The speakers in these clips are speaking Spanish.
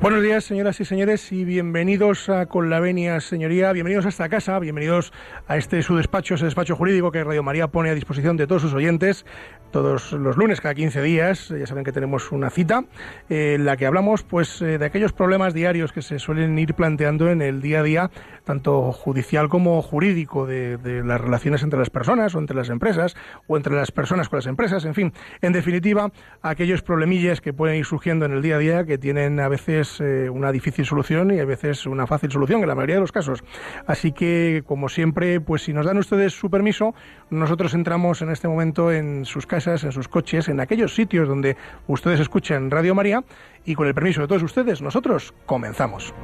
Buenos días, señoras y señores, y bienvenidos a Con la Venia, señoría. Bienvenidos a esta casa, bienvenidos a este su despacho, ese despacho jurídico que Radio María pone a disposición de todos sus oyentes todos los lunes, cada 15 días. Ya saben que tenemos una cita eh, en la que hablamos pues eh, de aquellos problemas diarios que se suelen ir planteando en el día a día, tanto judicial como jurídico, de, de las relaciones entre las personas o entre las empresas o entre las personas con las empresas, en fin. En definitiva, aquellos problemillas que pueden ir surgiendo en el día a día que tienen a veces eh, una difícil solución y a veces una fácil solución, en la mayoría de los casos. Así que, como siempre, pues si nos dan ustedes su permiso, nosotros entramos en este momento en sus casas en sus coches, en aquellos sitios donde ustedes escuchan Radio María y con el permiso de todos ustedes, nosotros comenzamos.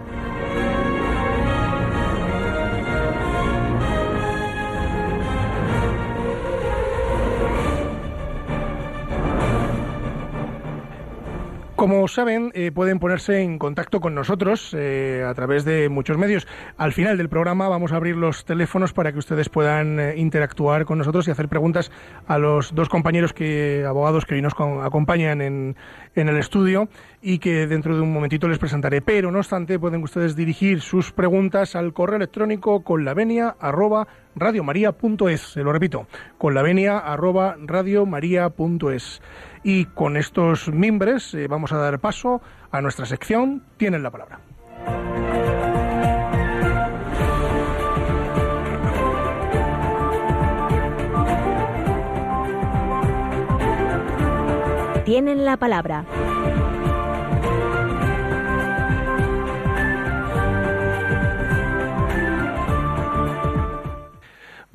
Como saben, eh, pueden ponerse en contacto con nosotros eh, a través de muchos medios. Al final del programa vamos a abrir los teléfonos para que ustedes puedan eh, interactuar con nosotros y hacer preguntas a los dos compañeros que abogados que hoy nos acompañan en, en el estudio y que dentro de un momentito les presentaré. Pero no obstante, pueden ustedes dirigir sus preguntas al correo electrónico con la venia arroba. Se lo repito, con arroba. Y con estos mimbres eh, vamos a dar paso a nuestra sección Tienen la palabra. Tienen la palabra.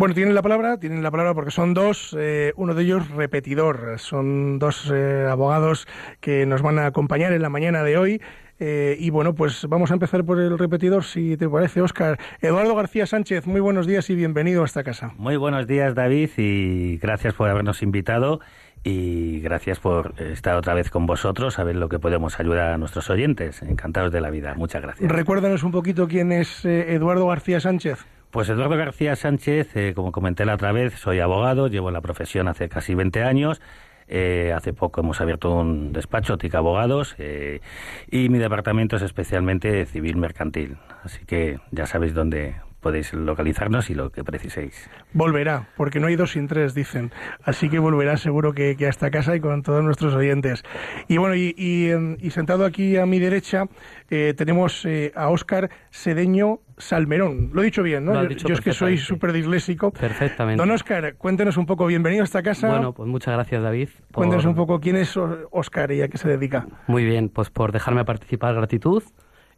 Bueno, tienen la palabra, tienen la palabra porque son dos, eh, uno de ellos repetidor, son dos eh, abogados que nos van a acompañar en la mañana de hoy. Eh, y bueno, pues vamos a empezar por el repetidor, si te parece, Óscar. Eduardo García Sánchez, muy buenos días y bienvenido a esta casa. Muy buenos días, David, y gracias por habernos invitado y gracias por estar otra vez con vosotros, a ver lo que podemos ayudar a nuestros oyentes. Encantados de la vida. Muchas gracias. Recuérdanos un poquito quién es Eduardo García Sánchez. Pues Eduardo García Sánchez, eh, como comenté la otra vez, soy abogado, llevo la profesión hace casi 20 años. Eh, hace poco hemos abierto un despacho, TIC Abogados, eh, y mi departamento es especialmente civil mercantil. Así que ya sabéis dónde podéis localizarnos y lo que preciséis. Volverá, porque no hay dos sin tres, dicen. Así que volverá seguro que, a esta casa y con todos nuestros oyentes. Y bueno, y, sentado aquí a mi derecha eh, tenemos eh, a Óscar Sedeño Salmerón. Lo he dicho bien, ¿no? yo, es que soy súper disléxico. Perfectamente. Don Óscar, cuéntenos un poco, bienvenido a esta casa. Bueno, pues muchas gracias, David. Cuéntenos un poco quién es Óscar y a qué se dedica. Muy bien, pues por dejarme participar, gratitud.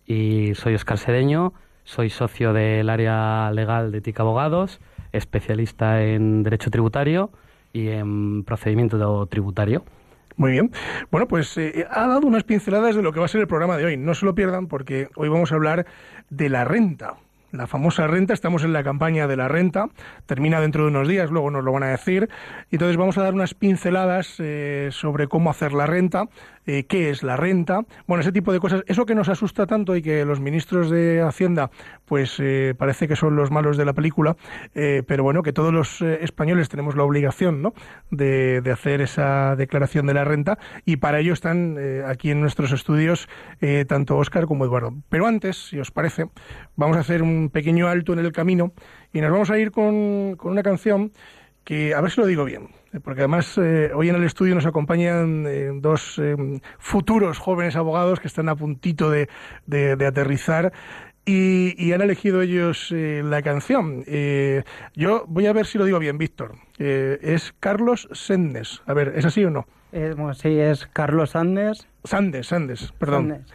Y soy Óscar Sedeño, soy socio del área legal de TIC Abogados, especialista en Derecho Tributario y en procedimiento tributario. Muy bien. Bueno, pues eh, ha dado unas pinceladas de lo que va a ser el programa de hoy. No se lo pierdan porque hoy vamos a hablar de la renta la famosa renta, estamos en la campaña de la renta, termina dentro de unos días, luego nos lo van a decir, entonces vamos a dar unas pinceladas eh, sobre cómo hacer la renta, eh, qué es la renta, bueno, ese tipo de cosas, eso que nos asusta tanto y que los ministros de Hacienda, pues eh, parece que son los malos de la película, pero bueno, que todos los españoles tenemos la obligación, ¿no?, de, de, hacer esa declaración de la renta y para ello están aquí en nuestros estudios tanto Óscar como Eduardo. Pero antes, si os parece, vamos a hacer un pequeño alto en el camino y nos vamos a ir con, con una canción que, a ver si lo digo bien, porque además eh, hoy en el estudio nos acompañan eh, dos eh, futuros jóvenes abogados que están a puntito de, de, aterrizar y, y, han elegido ellos la canción. yo voy a ver si lo digo bien, Víctor. es Carlos Sendes. A ver, ¿es así o no? sí, es Carlos Sandes. Sandes, Sandes, perdón.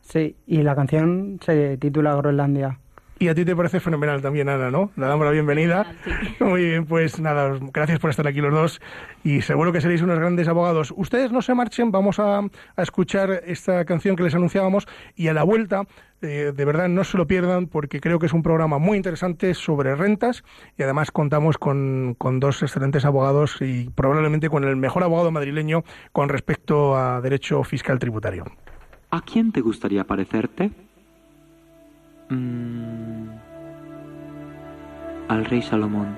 Sí, y la canción se titula Groenlandia. Y a ti te parece fenomenal también, Ana, ¿no? Le damos la bienvenida. Muy bien, pues nada, gracias por estar aquí los dos y seguro que seréis unos grandes abogados. Ustedes no se marchen, vamos a, escuchar esta canción que les anunciábamos y a la vuelta, eh, de verdad, no se lo pierdan porque creo que es un programa muy interesante sobre rentas y además contamos con, con dos excelentes abogados y probablemente con el mejor abogado madrileño con respecto a derecho fiscal tributario. ¿A quién te gustaría parecerte? Mm. al rey Salomón.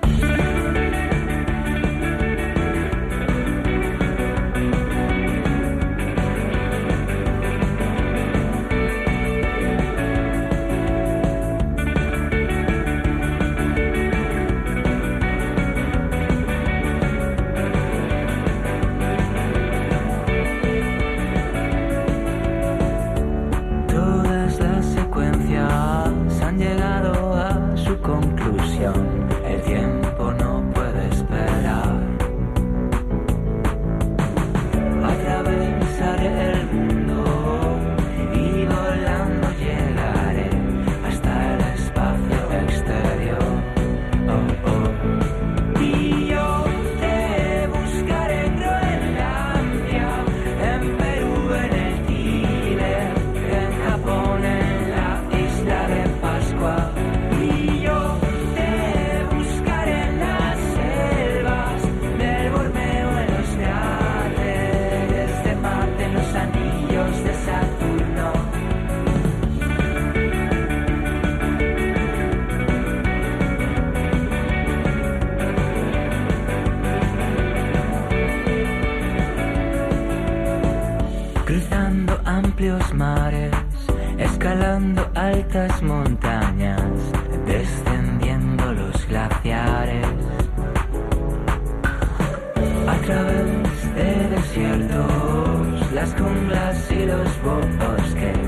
Amplios mares, escalando altas montañas, descendiendo los glaciares. A través de desiertos, las junglas y los bosques,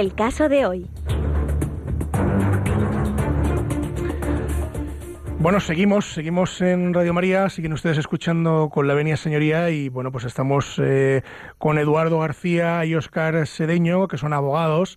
El caso de hoy. Bueno, seguimos, seguimos en Radio María, siguen ustedes escuchando con la venia señoría y bueno, pues estamos eh, con Eduardo García y Óscar Sedeño, que son abogados.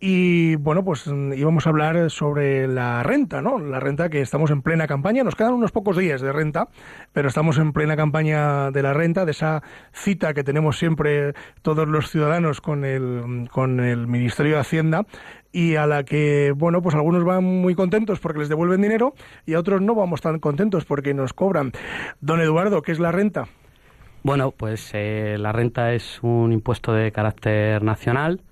Y bueno, pues mm, íbamos a hablar sobre la renta, ¿no? La renta que estamos en plena campaña. Nos quedan unos pocos días de renta, pero estamos en plena campaña de la renta, de esa cita que tenemos siempre todos los ciudadanos con el, con el Ministerio de Hacienda y a la que, bueno, pues algunos van muy contentos porque les devuelven dinero y a otros no vamos tan contentos porque nos cobran. Don Eduardo, ¿qué es la renta? Bueno, pues eh, la renta es un impuesto de carácter nacional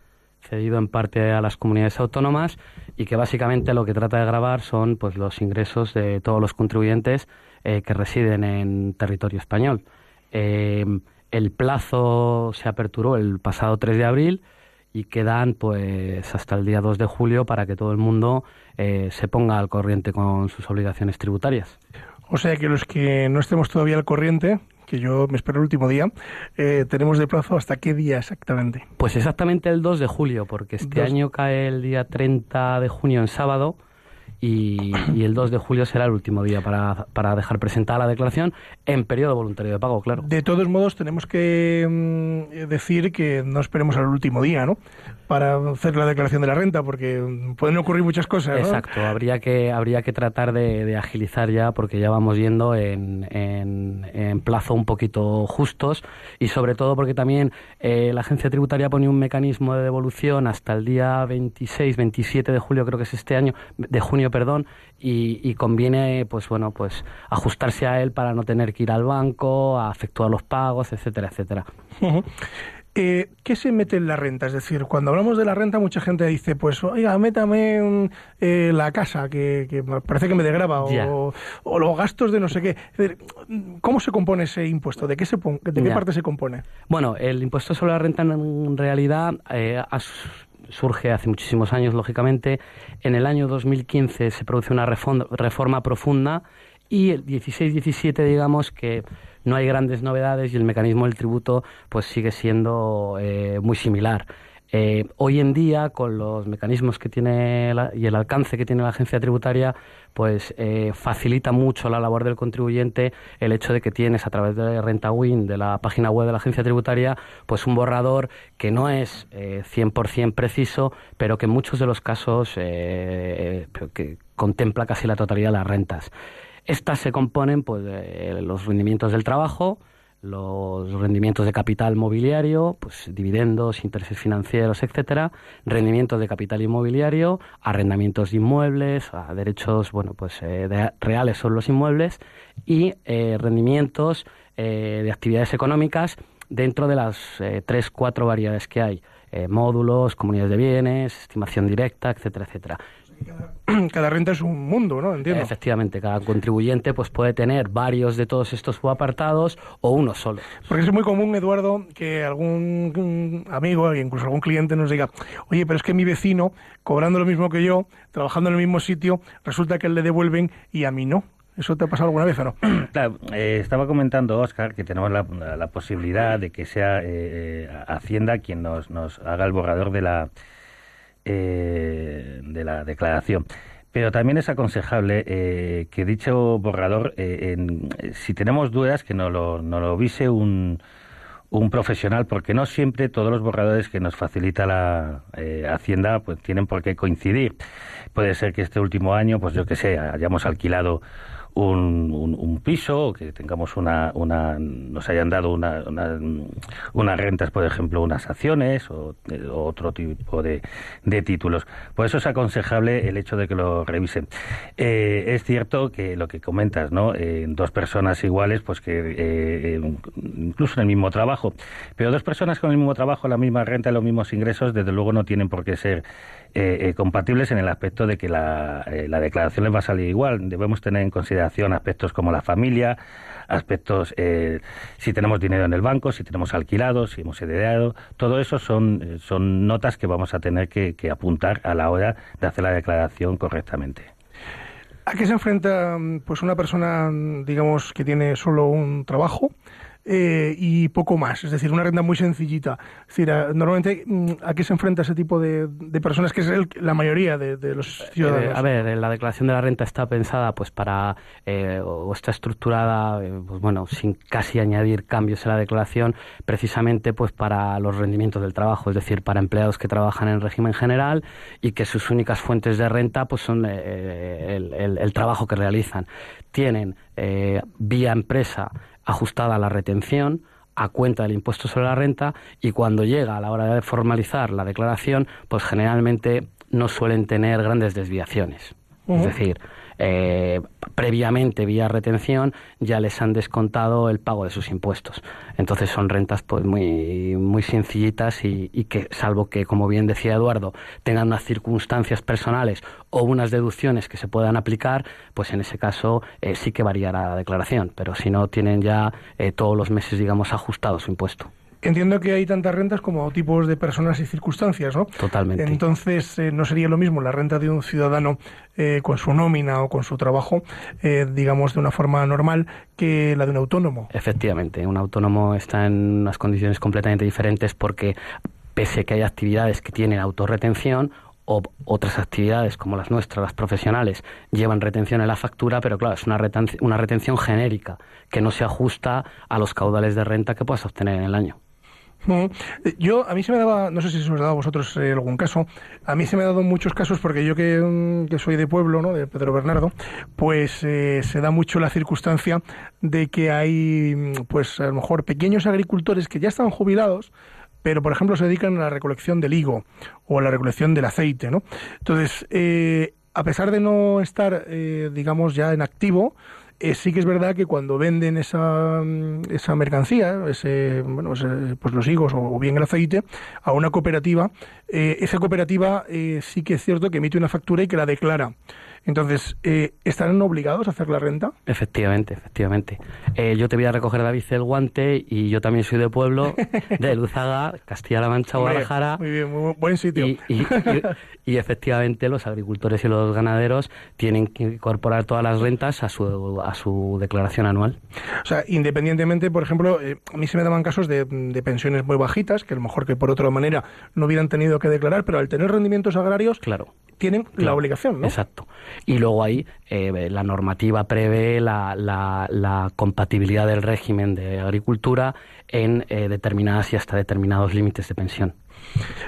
cedido en parte a las comunidades autónomas y que básicamente lo que trata de grabar son pues los ingresos de todos los contribuyentes eh, que residen en territorio español. Eh, el plazo se aperturó el pasado 3 de abril y quedan pues hasta el día 2 de julio para que todo el mundo eh, se ponga al corriente con sus obligaciones tributarias. O sea que los que no estemos todavía al corriente, que yo me espero el último día, eh, tenemos de plazo hasta qué día exactamente. Pues exactamente el 2 de julio, porque este Dos. año cae el día 30 de junio en sábado y, y el 2 de julio será el último día para, para dejar presentada la declaración en periodo voluntario de pago, claro. De todos modos, tenemos que mm, decir que no esperemos al último día, ¿no? Para hacer la declaración de la renta, porque pueden ocurrir muchas cosas, ¿no? Exacto, habría que, habría que tratar de, de agilizar ya porque ya vamos yendo en, en, en plazo un poquito justos y sobre todo porque también eh, la agencia tributaria pone un mecanismo de devolución hasta el día 26, 27 de julio, creo que es este año, de junio, perdón, y, y conviene, pues bueno, pues ajustarse a él para no tener que ir al banco, a efectuar los pagos, etcétera, etcétera. Eh, ¿Qué se mete en la renta? Es decir, cuando hablamos de la renta, mucha gente dice, pues, oiga, métame eh, la casa, que, parece que me degrava, Ya. o, o los gastos de no sé qué. Es decir, ¿Cómo se compone ese impuesto? ¿De qué, se de qué parte se compone? Bueno, el impuesto sobre la renta en realidad eh, surge hace muchísimos años, lógicamente. En el año 2015 se produce una reforma profunda y el 16-17, digamos que no hay grandes novedades y el mecanismo del tributo pues sigue siendo eh, muy similar. Eh, hoy en día, con los mecanismos que tiene la- y el alcance que tiene la agencia tributaria, pues eh, facilita mucho la labor del contribuyente el hecho de que tienes a través de Renta Win, de la página web de la agencia tributaria, pues un borrador que no es eh, 100% preciso, pero que en muchos de los casos que contempla casi la totalidad de las rentas. Estas se componen pues, de los rendimientos del trabajo, los rendimientos de capital mobiliario, pues dividendos, intereses financieros, etcétera, rendimientos de capital inmobiliario, arrendamientos de inmuebles, a derechos, bueno, pues eh, de- reales son los inmuebles y eh, rendimientos eh, de actividades económicas dentro de las eh, tres, cuatro variedades que hay. eh, módulos, comunidades de bienes, estimación directa, etcétera, etcétera. Cada renta es un mundo, ¿no? Entiendo. Efectivamente, cada contribuyente pues puede tener varios de todos estos subapartados o uno solo. Porque es muy común, Eduardo, que algún mm, amigo e incluso algún cliente nos diga, oye, pero es que mi vecino, cobrando lo mismo que yo, trabajando en el mismo sitio, resulta que le devuelven y a mí no. ¿Eso te ha pasado alguna vez o no? Claro, eh, estaba comentando Oscar que tenemos la, posibilidad de que sea eh, eh, Hacienda quien nos, nos haga el borrador de la eh, de la declaración. Pero también es aconsejable eh, que dicho borrador, eh, en- si tenemos dudas, que no lo, no lo vise un, un profesional, porque no siempre todos los borradores que nos facilita la eh, Hacienda pues tienen por qué coincidir. Puede ser que este último año, pues yo que sé, hayamos alquilado un, un, un piso que tengamos una, una nos hayan dado una, una- unas rentas, por ejemplo, unas acciones o, otro tipo de, de títulos. Por eso es aconsejable el hecho de que lo revisen. Eh, es cierto que lo que comentas, ¿no? Eh, dos personas iguales, pues que eh, eh, incluso en el mismo trabajo, pero dos personas con el mismo trabajo, la misma renta, los mismos ingresos, desde luego no tienen por qué ser eh, compatibles en el aspecto de que la, la declaración les va a salir igual. Debemos tener en consideración aspectos como la familia, aspectos eh, si tenemos dinero en el banco, si tenemos alquilado, si hemos heredado. Todo eso son, eh, son notas que vamos a tener que, que apuntar a la hora de hacer la declaración correctamente. ¿A qué se enfrenta pues una persona, digamos, que tiene solo un trabajo eh, y poco más? Es decir, una renta muy sencillita. Es decir, a- normalmente, mm, ¿a qué se enfrenta ese tipo de, de personas, que es el- la mayoría de, de los ciudadanos? Eh, a ver, eh, la declaración de la renta está pensada pues para eh, o está estructurada eh, pues bueno sin casi añadir cambios en la declaración precisamente pues para los rendimientos del trabajo, es decir, para empleados que trabajan en régimen general y que sus únicas fuentes de renta pues son eh, el, el- el trabajo que realizan. Tienen eh, vía empresa ajustada la retención a cuenta del impuesto sobre la renta y cuando llega a la hora de formalizar la declaración, pues generalmente no suelen tener grandes desviaciones. Es decir, eh, previamente vía retención ya les han descontado el pago de sus impuestos. Entonces son rentas pues muy, muy sencillitas y, que, salvo que, como bien decía Eduardo, tengan unas circunstancias personales o unas deducciones que se puedan aplicar, pues en ese caso eh, sí que variará la declaración. Pero si no, tienen ya eh, todos los meses, digamos, ajustado su impuesto. Entiendo que hay tantas rentas como tipos de personas y circunstancias, ¿no? Totalmente. Entonces, eh, no sería lo mismo la renta de un ciudadano eh, con su nómina o con su trabajo, eh, digamos, de una forma normal, que la de un autónomo. Efectivamente, un autónomo está en unas condiciones completamente diferentes porque pese a que hay actividades que tienen autorretención, o otras actividades como las nuestras, las profesionales, llevan retención en la factura, pero claro, es una, retenci- una retención genérica que no se ajusta a los caudales de renta que puedas obtener en el año. Yo, a mí se me daba, no sé si se os dado a vosotros eh, algún caso, a mí se me ha dado muchos casos porque yo que, mm, que soy de pueblo, ¿no? de Pedro Bernardo, pues eh, se da mucho la circunstancia de que hay, mm, pues a lo mejor pequeños agricultores que ya están jubilados, pero por ejemplo se dedican a la recolección del higo o a la recolección del aceite, ¿no? Entonces, eh, a pesar de no estar, eh, digamos, ya en activo, eh, sí que es verdad que cuando venden esa, mm, esa mercancía, ese, bueno, ese, pues los higos o, bien el aceite, a una cooperativa, eh, esa cooperativa eh, sí que es cierto que emite una factura y que la declara. Entonces, eh, ¿estarán obligados a hacer la renta? Efectivamente, efectivamente. Eh, yo te voy a recoger, David, el guante y yo también soy de pueblo, de Luzaga, Castilla-La Mancha, Guadalajara. Muy bien, muy bu- buen sitio. Y, y- y- y efectivamente los agricultores y los ganaderos tienen que incorporar todas las rentas a su, a su declaración anual. O sea, independientemente, por ejemplo, eh, a mí se me daban casos de, de pensiones muy bajitas, que a lo mejor que por otra manera no hubieran tenido que declarar, pero al tener rendimientos agrarios Claro. tienen la obligación, ¿no? Exacto. Y luego ahí eh, la normativa prevé la, la- la compatibilidad del régimen de agricultura en eh, determinadas y hasta determinados límites de pensión.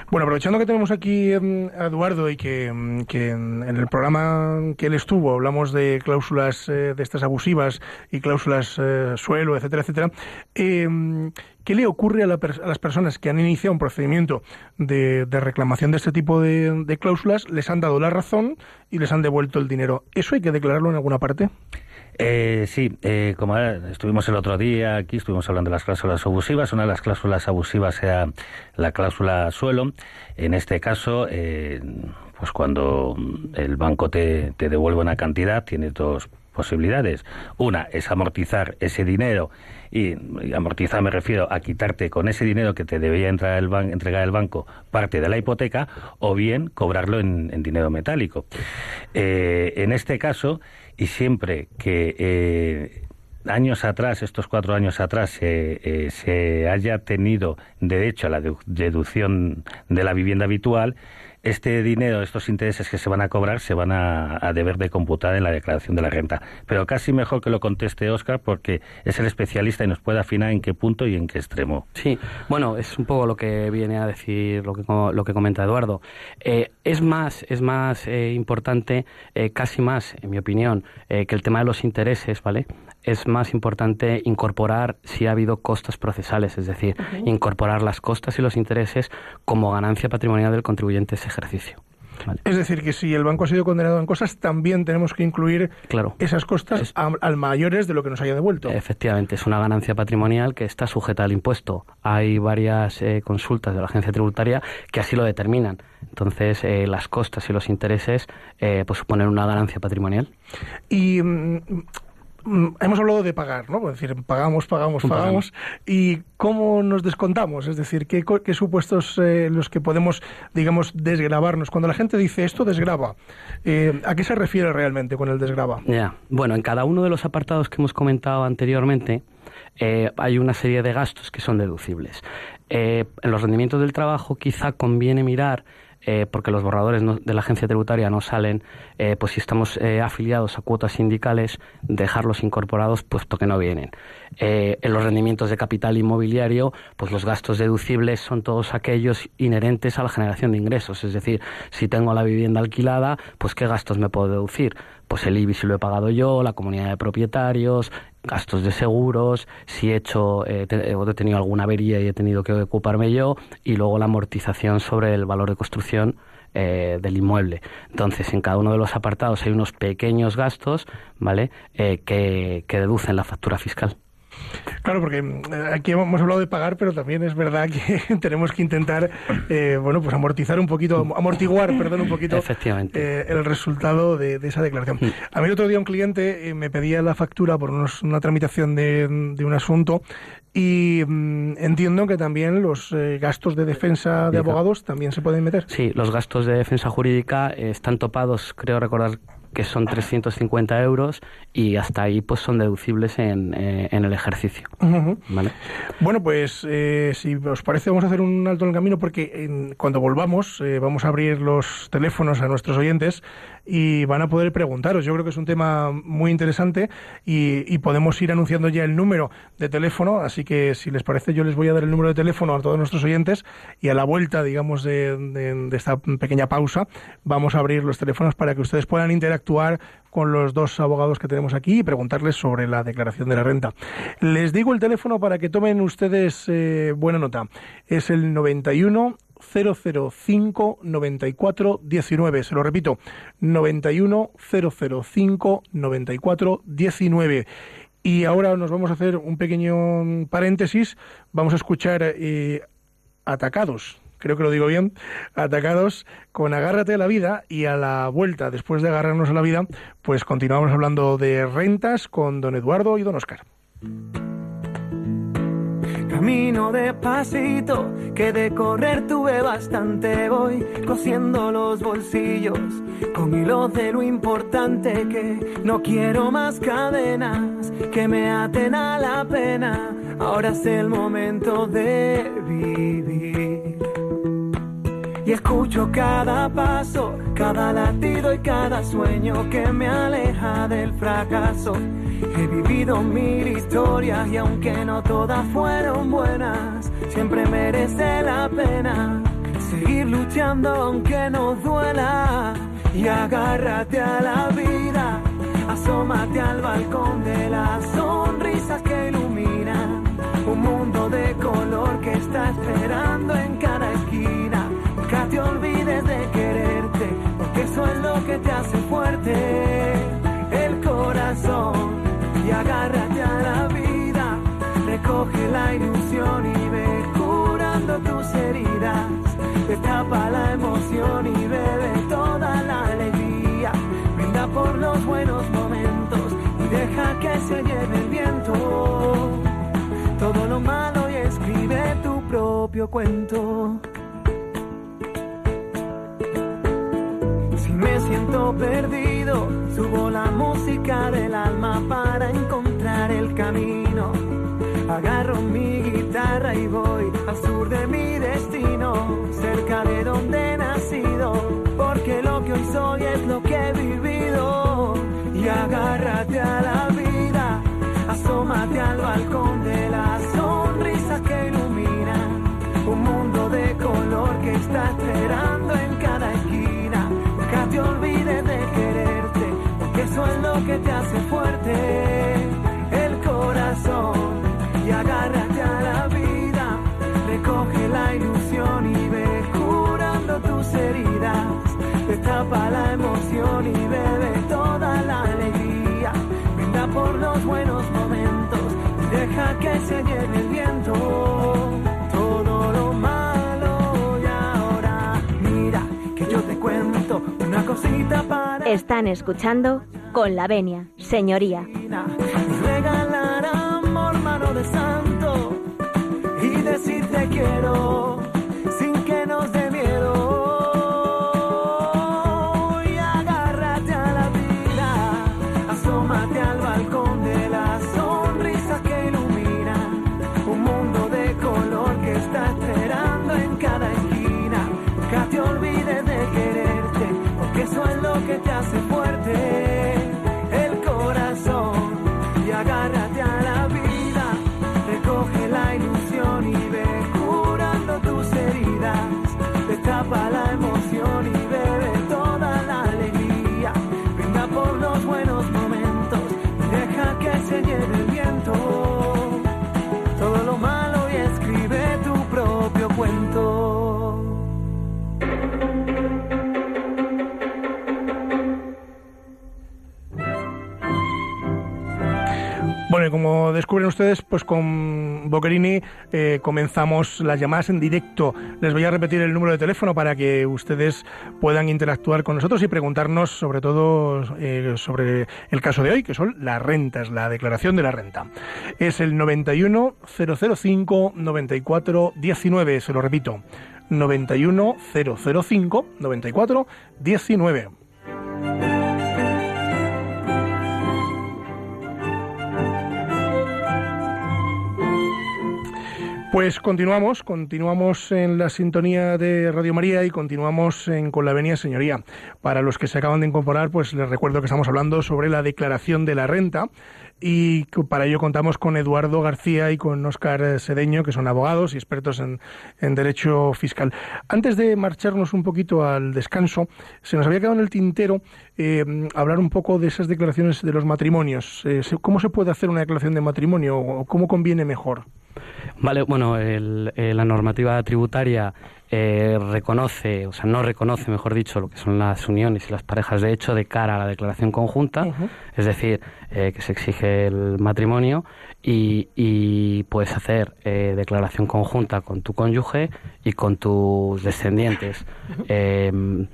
Bueno, aprovechando que tenemos aquí em, a Eduardo y que, em, que en, el programa que él estuvo hablamos de cláusulas eh, de estas abusivas y cláusulas suelo, etcétera, etcétera, em, ¿qué le ocurre a, la a las personas que han iniciado un procedimiento de, de reclamación de este tipo de, cláusulas? Les han dado la razón y les han devuelto el dinero. ¿Eso hay que declararlo en alguna parte? Eh, sí, eh, como estuvimos el otro día aquí, estuvimos hablando de las cláusulas abusivas. Una de las cláusulas abusivas era la cláusula suelo. En este caso, eh, pues cuando el banco te devuelve una cantidad, tiene dos posibilidades. Una es amortizar ese dinero y, y amortizar me refiero a quitarte con ese dinero que te debía entrar el ban- entregar el banco parte de la hipoteca o bien cobrarlo en, dinero metálico. Eh, en este caso, y siempre que eh, años atrás, estos cuatro años atrás, eh, se haya tenido derecho a la dedu- deducción de la vivienda habitual, este dinero, estos intereses que se van a cobrar, se van a, a deber de computar en la declaración de la renta. Pero casi mejor que lo conteste Oscar porque es el especialista y nos puede afinar en qué punto y en qué extremo. Sí, bueno, es un poco lo que viene a decir lo que, lo que comenta Eduardo. Eh, es más, es más eh, importante, eh, casi más, en mi opinión, eh, que el tema de los intereses, ¿vale? Es más importante incorporar si ha habido costas procesales, es decir, incorporar las costas y los intereses como ganancia patrimonial del contribuyente ese ejercicio. ¿vale? Es decir, que si el banco ha sido condenado en cosas, también tenemos que incluir Claro. esas costas Es- al mayores de lo que nos haya devuelto. Efectivamente, es una ganancia patrimonial que está sujeta al impuesto. Hay varias eh, consultas de la agencia tributaria que así lo determinan. Entonces, eh, las costas y los intereses eh, pues suponen una ganancia patrimonial. Y mm, hemos hablado de pagar, ¿no? Es decir, pagamos, pagamos, Pagamos. ¿Y cómo nos descontamos? Es decir, ¿qué, supuestos eh, los que podemos, digamos, desgravarnos? Cuando la gente dice esto desgrava, eh, ¿a qué se refiere realmente con el desgrava? Ya. Bueno, en cada uno de los apartados que hemos comentado anteriormente eh, hay una serie de gastos que son deducibles. Eh, en los rendimientos del trabajo quizá conviene mirar eh, porque los borradores de la agencia tributaria no salen, eh, pues si estamos eh, afiliados a cuotas sindicales, dejarlos incorporados puesto que no vienen. Eh, en los rendimientos de capital inmobiliario, pues los gastos deducibles son todos aquellos inherentes a la generación de ingresos. Es decir, si tengo la vivienda alquilada, pues qué gastos me puedo deducir. Pues el IBI si lo he pagado yo, la comunidad de propietarios, gastos de seguros, si he hecho eh, te- he tenido alguna avería y he tenido que ocuparme yo, y luego la amortización sobre el valor de construcción eh, del inmueble. Entonces, en cada uno de los apartados hay unos pequeños gastos, ¿vale? Eh, que, que deducen la factura fiscal. Claro, porque mm, aquí hemos hablado de pagar, pero también es verdad que tenemos que intentar, eh, bueno, pues amortizar un poquito, amortiguar, perdón, un poquito Efectivamente. eh, el resultado de, de esa declaración. Mm. A mí el otro día un cliente eh, me pedía la factura por unos- una tramitación de, de un asunto y mm, entiendo que también los eh, gastos de defensa de abogados también se pueden meter. Sí, los gastos de defensa jurídica eh, están topados, creo recordar que son 350 euros y hasta ahí pues son deducibles en, eh, en el ejercicio. ¿vale? Bueno, pues eh, si os parece vamos a hacer un alto en el camino porque en- cuando volvamos eh, vamos a abrir los teléfonos a nuestros oyentes y van a poder preguntaros. Yo creo que es un tema muy interesante y, podemos ir anunciando ya el número de teléfono, así que si les parece yo les voy a dar el número de teléfono a todos nuestros oyentes y a la vuelta, digamos, de, de- de esta pequeña pausa vamos a abrir los teléfonos para que ustedes puedan interactuar con los dos abogados que tenemos aquí y preguntarles sobre la declaración de la renta. Les digo el teléfono para que tomen ustedes eh, buena nota. Es el 91 005 94 19. Se lo repito, 91 005 94 19. Y ahora nos vamos a hacer un pequeño paréntesis. Vamos a escuchar eh, Atacados, creo que lo digo bien, Atacados con Agárrate a la vida y a la vuelta, después de agarrarnos a la vida, pues continuamos hablando de rentas con don Eduardo y don Oscar. Camino despacito, que de correr tuve bastante. Voy cosiendo los bolsillos con hilos de lo importante que no quiero más cadenas que me aten a la pena. Ahora es el momento de vivir. Y escucho cada paso, cada latido y cada sueño que me aleja del fracaso. He vivido mil historias y aunque no todas fueron buenas, siempre merece la pena seguir luchando aunque nos duela. Y agárrate a la vida, asómate al balcón de las sonrisas que iluminan un mundo de color que está esperando en eso es lo que te hace fuerte. El corazón y agárrate a la vida. Recoge la ilusión y ve curando tus heridas. Destapa la emoción y bebe toda la alegría. Brinda por los buenos momentos y deja que se lleve el viento. Todo lo malo y escribe tu propio cuento. Siento perdido, subo la música del alma para encontrar el camino. Agarro mi guitarra y voy al sur de mi destino, cerca de donde he nacido, porque lo que hoy soy es lo que he vivido. Y agárrate a la vida, asómate al balcón de las sonrisas que iluminan un mundo de color que está esperando en cada esquina. Nunca te olvides de quererte, porque eso es lo que te hace fuerte. El corazón y agárrate a la vida. Recoge la ilusión y ve curando tus heridas. Destapa la emoción y bebe toda la alegría. Brinda por los buenos momentos y deja que se lleve el viento. Yo te cuento una cosita para Están escuchando con la venia, señoría. regalar amor, mano de santo. Y decir te quiero ustedes, pues con Boquerini eh, comenzamos las llamadas en directo. Les voy a repetir el número de teléfono para que ustedes puedan interactuar con nosotros y preguntarnos sobre todo eh, sobre el caso de hoy, que son las rentas, la declaración de la renta. Es el 91 005 94 19, se lo repito, 91 005 94 19. Pues continuamos, continuamos en la sintonía de Radio María y continuamos en Con la Venia Señoría. Para los que se acaban de incorporar, pues les recuerdo que estamos hablando sobre la declaración de la renta y para ello contamos con Eduardo García y con Óscar Sedeño, que son abogados y expertos en, derecho fiscal. Antes de marcharnos un poquito al descanso, se nos había quedado en el tintero eh, hablar un poco de esas declaraciones de los matrimonios. Eh, ¿Cómo se puede hacer una declaración de matrimonio o cómo conviene mejor? Vale, bueno, el- eh, la normativa tributaria eh, reconoce, o sea, no reconoce, mejor dicho, lo que son las uniones y las parejas de hecho de cara a la declaración conjunta, es decir, eh, que se exige el matrimonio y, y puedes hacer eh, declaración conjunta con tu cónyuge y con tus descendientes. Em,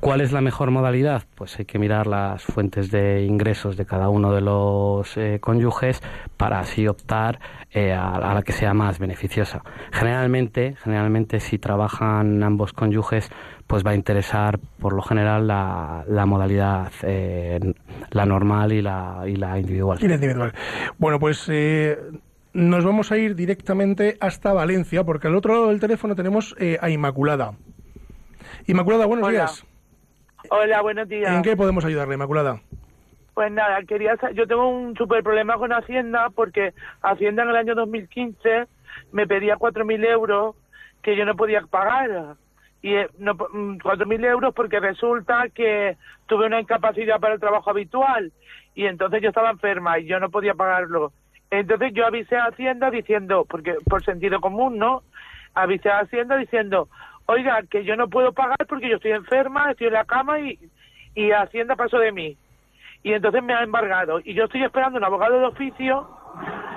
¿Cuál es la mejor modalidad? Pues hay que mirar las fuentes de ingresos de cada uno de los eh, cónyuges para así optar eh, a, a la que sea más beneficiosa. Generalmente, generalmente si trabajan ambos cónyuges, pues va a interesar por lo general la, la modalidad, eh, la normal y la, y la individual. Y la individual. Bueno, pues eh, nos vamos a ir directamente hasta Valencia, porque al otro lado del teléfono tenemos eh, a Inmaculada. Inmaculada, buenos Hola. días. Hola, buenos días. ¿En qué podemos ayudarle, Inmaculada? Pues nada, quería yo tengo un super problema con Hacienda porque Hacienda en el año 2015 me pedía 4.000 euros que yo no podía pagar. Y eh, no, po- mm, 4.000 euros porque resulta que tuve una incapacidad para el trabajo habitual y entonces yo estaba enferma y yo no podía pagarlo. Entonces yo avisé a Hacienda diciendo, porque por sentido común, ¿no? Avisé a Hacienda diciendo, oiga, que yo no puedo pagar porque yo estoy enferma, estoy en la cama y, y Hacienda pasó de mí y entonces me ha embargado. Y yo estoy esperando un abogado de oficio.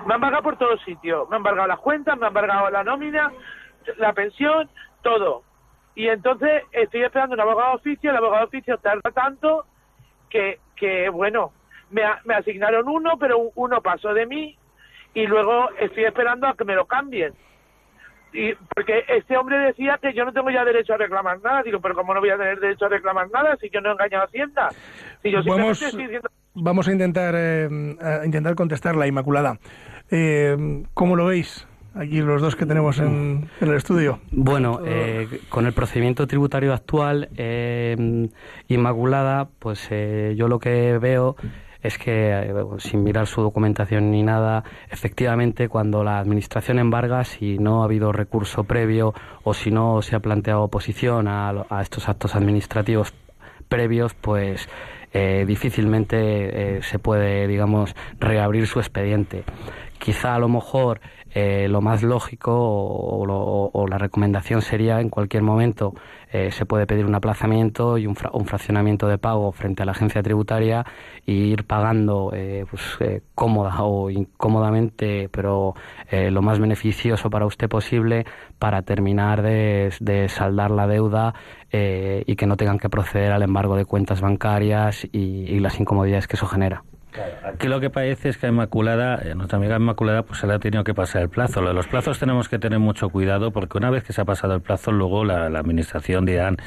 Me ha embargado por todos sitios. Me ha embargado las cuentas, me ha embargado la nómina, la pensión, todo. Y entonces estoy esperando un abogado de oficio. El abogado de oficio tarda tanto que, que bueno, me, me asignaron uno, pero un- uno pasó de mí y luego estoy esperando a que me lo cambien. Y porque este hombre decía que yo no tengo ya derecho a reclamar nada. Digo, pero ¿cómo no voy a tener derecho a reclamar nada si yo no he engañado a Hacienda? Si yo Vamos, simplemente estoy diciendo... vamos a intentar eh, a intentar contestarla, Inmaculada. Eh, ¿Cómo lo veis? Aquí los dos que tenemos en, en el estudio. Bueno, eh, con el procedimiento tributario actual, eh, Inmaculada, pues eh, yo lo que veo es que, eh, sin mirar su documentación ni nada, efectivamente cuando la Administración embarga, si no ha habido recurso previo o si no se ha planteado oposición a, estos actos administrativos previos, pues eh, difícilmente eh, se puede, digamos, reabrir su expediente. Quizá a lo mejor eh, lo más lógico o, la recomendación sería en cualquier momento eh, se puede pedir un aplazamiento y un, fra- un fraccionamiento de pago frente a la agencia tributaria y ir pagando eh, pues, cómoda o incómodamente, pero lo más beneficioso para usted posible para terminar de, saldar la deuda y que no tengan que proceder al embargo de cuentas bancarias y las incomodidades que eso genera. Aquí lo que parece es que a Inmaculada, eh, nuestra amiga Inmaculada, pues se le ha tenido que pasar el plazo. Lo de los plazos tenemos que tener mucho cuidado porque una vez que se ha pasado el plazo, luego la, la administración dirán,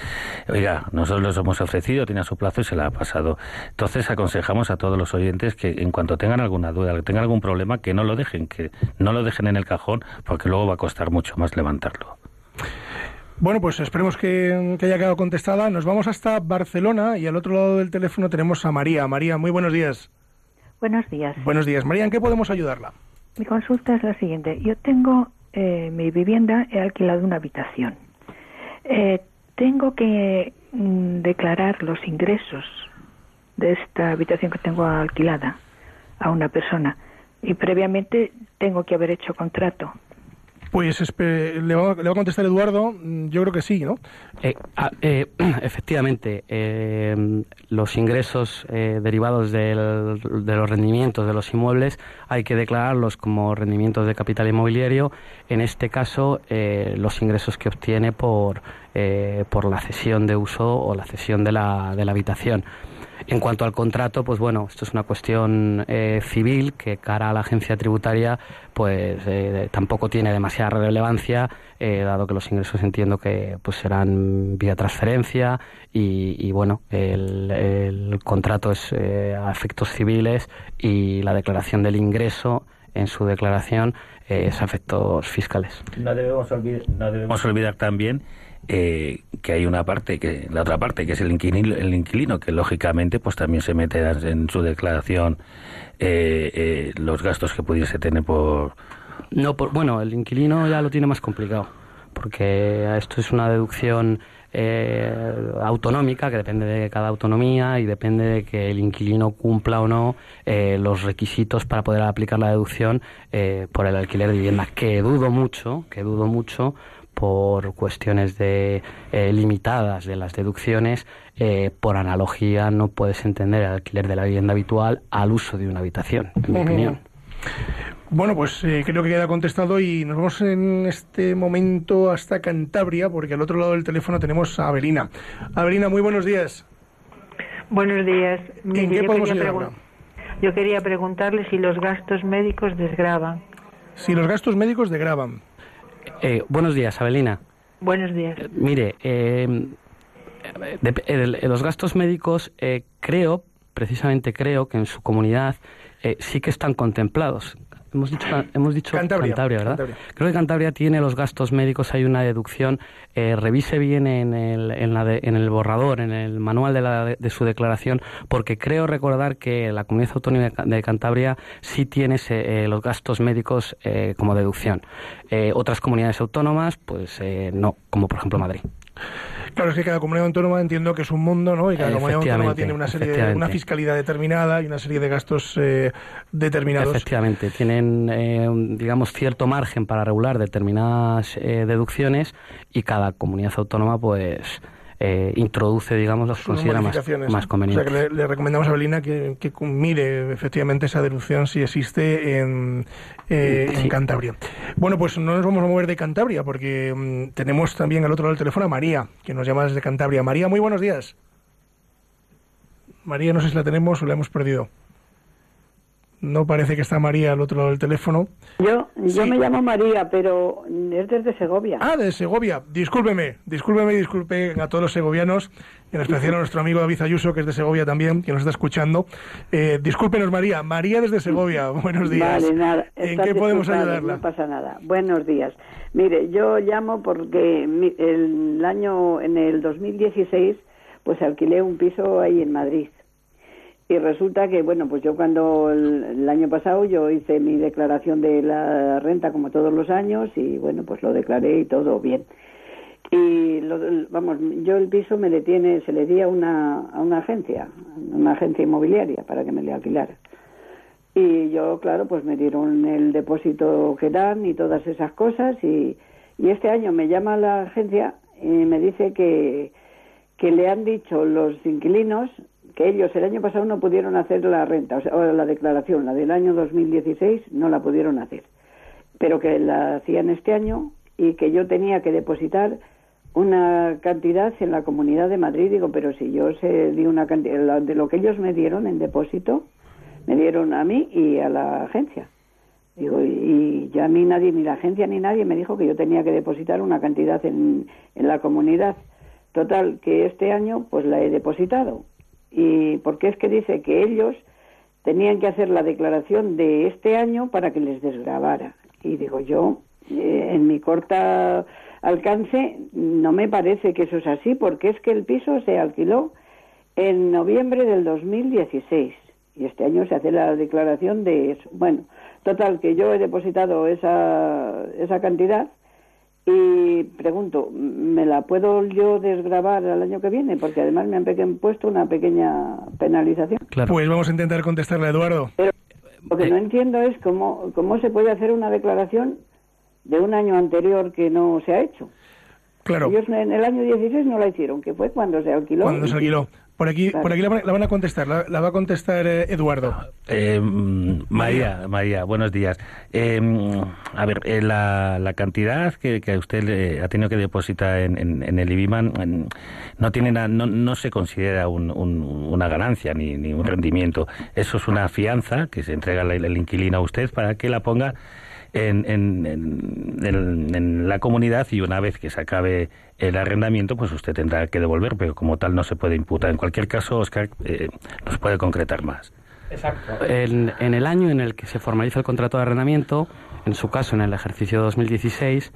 oiga, nosotros los hemos ofrecido, tiene su plazo y se la ha pasado. Entonces aconsejamos a todos los oyentes que en cuanto tengan alguna duda, que tengan algún problema, que no lo dejen, que no lo dejen en el cajón porque luego va a costar mucho más levantarlo. Bueno, pues esperemos que, que haya quedado contestada. Nos vamos hasta Barcelona y al otro lado del teléfono tenemos a María. María, muy buenos días. Buenos días. Buenos días. María, ¿en qué podemos ayudarla? Mi consulta es la siguiente. Yo tengo eh, mi vivienda, he alquilado una habitación. Eh, tengo que mm, declarar los ingresos de esta habitación que tengo alquilada a una persona y previamente tengo que haber hecho contrato. Pues le, va, le va a contestar Eduardo. Mm, Yo creo que sí, ¿no? Eh, ah, eh, efectivamente, eh, los ingresos eh, derivados del- de los rendimientos de los inmuebles hay que declararlos como rendimientos de capital inmobiliario. En este caso, eh, los ingresos que obtiene por, eh, por la cesión de uso o la cesión de la, de la habitación. En cuanto al contrato, pues bueno, esto es una cuestión eh, civil que cara a la agencia tributaria pues eh, tampoco tiene demasiada relevancia, eh, dado que los ingresos entiendo que pues serán vía transferencia y, y, bueno, el, el contrato es eh, a efectos civiles y la declaración del ingreso en su declaración eh, esos efectos fiscales. No debemos olvidar, no debemos olvidar también eh, que hay una parte, que la otra parte, que es el inquilino, el inquilino que lógicamente pues también se mete en su declaración eh, eh, los gastos que pudiese tener por... No, por, bueno, el inquilino ya lo tiene más complicado, porque esto es una deducción eh, autonómica que depende de cada autonomía y depende de que el inquilino cumpla o no eh, los requisitos para poder aplicar la deducción eh, por el alquiler de vivienda, que dudo mucho, que dudo mucho por cuestiones de eh, limitadas de las deducciones, eh, por analogía no puedes entender el alquiler de la vivienda habitual al uso de una habitación, en mi opinión. Bueno, pues eh, creo que queda contestado y nos vamos en este momento hasta Cantabria, porque al otro lado del teléfono tenemos a Avelina. Avelina, muy buenos días. Buenos días. ¿En Mire, qué yo podemos quería ayudarla? pregun- Yo quería preguntarle si los gastos médicos desgraban. Si los gastos médicos degravan. Eh, buenos días, Abelina. Buenos días. Mire, eh, de- el- los gastos médicos eh, creo, precisamente creo que en su comunidad eh, sí que están contemplados. Hemos dicho, hemos dicho Cantabria, ¿verdad? Cantabria. Creo que Cantabria tiene los gastos médicos, hay una deducción. eh, revise bien en el, en, la de- en el borrador, en el manual de, la, de su declaración, porque creo recordar que la comunidad autónoma de Cantabria sí tiene ese, eh, los gastos médicos eh, como deducción. Eh, otras comunidades autónomas, pues eh, no, como por ejemplo Madrid. Claro, es que cada comunidad autónoma entiendo que es un mundo, ¿no? Y cada comunidad autónoma tiene una serie de, una fiscalidad determinada y una serie de gastos eh, determinados. Efectivamente, tienen, eh, un- digamos, cierto margen para regular determinadas eh, deducciones y cada comunidad autónoma, pues, eh, introduce, digamos, los considera más, más O convenientes. sea, que le, le recomendamos a Belina que, que mire efectivamente esa deducción si existe en, eh, en. Cantabria. Bueno, pues no nos vamos a mover de Cantabria porque mm, tenemos también al otro lado del teléfono a María, que nos llama desde Cantabria. María, muy buenos días. María, no sé si la tenemos o la hemos perdido. No parece que está María al otro lado del teléfono. Yo, yo Sí. me llamo María, pero es desde Segovia. Ah, de Segovia. Discúlpeme, discúlpeme y disculpe a todos los segovianos, en especial a nuestro amigo David Ayuso, que es de Segovia también, que nos está escuchando. Eh, discúlpenos, María. María desde Segovia. Buenos días. Vale, nada. ¿En qué podemos ayudarla? No pasa nada. Buenos días. Mire, yo llamo porque el año, en el 2016, pues alquilé un piso ahí en Madrid. Y resulta que, bueno, pues yo cuando el, año pasado yo hice mi declaración de la renta como todos los años y, bueno, pues lo declaré y todo bien. Y, lo- vamos, yo el piso me le tiene, se le di a una, a una agencia, una agencia inmobiliaria para que me le alquilara. Y yo, claro, pues me dieron el depósito que dan y todas esas cosas. Y, y este año me llama la agencia y me dice que, que le han dicho los inquilinos que ellos el año pasado no pudieron hacer la renta, o sea, la declaración, la del año 2016, no la pudieron hacer, pero que la hacían este año y que yo tenía que depositar una cantidad en la Comunidad de Madrid. Digo, pero si yo se di una cantidad de lo que ellos me dieron en depósito, me dieron a mí y a la agencia. Digo, y, y ya a mí nadie, ni la agencia ni nadie me dijo que yo tenía que depositar una cantidad en, en la comunidad. Total, que este año pues la he depositado. Y porque es que dice que ellos tenían que hacer la declaración de este año para que les desgrabara. Y digo yo, eh, en mi corta alcance, no me parece que eso es así, porque es que el piso se alquiló en noviembre del 2016 y este año se hace la declaración de eso. Bueno, total, que yo he depositado esa, esa cantidad y pregunto, ¿me la puedo yo desgrabar al año que viene? Porque además me han puesto una pequeña penalización. Pues vamos a intentar contestarle a Eduardo. Lo que no entiendo es cómo, cómo se puede hacer una declaración de un año anterior que no se ha hecho. Claro. Ellos en el año 16 no la hicieron, que fue cuando se alquiló. Cuando se alquiló. Por aquí, Claro. por aquí la, van- la van a contestar, la, la va a contestar eh, Eduardo. Eh, mm, María, María, buenos días. Eh, mm, a ver, eh, la, la cantidad que, que usted ha tenido que depositar en, en- en el IBIMAN en- no tiene na- no, no se considera un- un- una ganancia ni, ni un rendimiento. Eso es una fianza que se entrega el, el inquilino a usted para que la ponga en, en- en- en- en la comunidad y una vez que se acabe el arrendamiento, pues usted tendrá que devolver, pero como tal no se puede imputar. En cualquier caso, Oscar eh, nos puede concretar más. Exacto. En, en el año en el que se formaliza el contrato de arrendamiento, en su caso en el ejercicio 2016,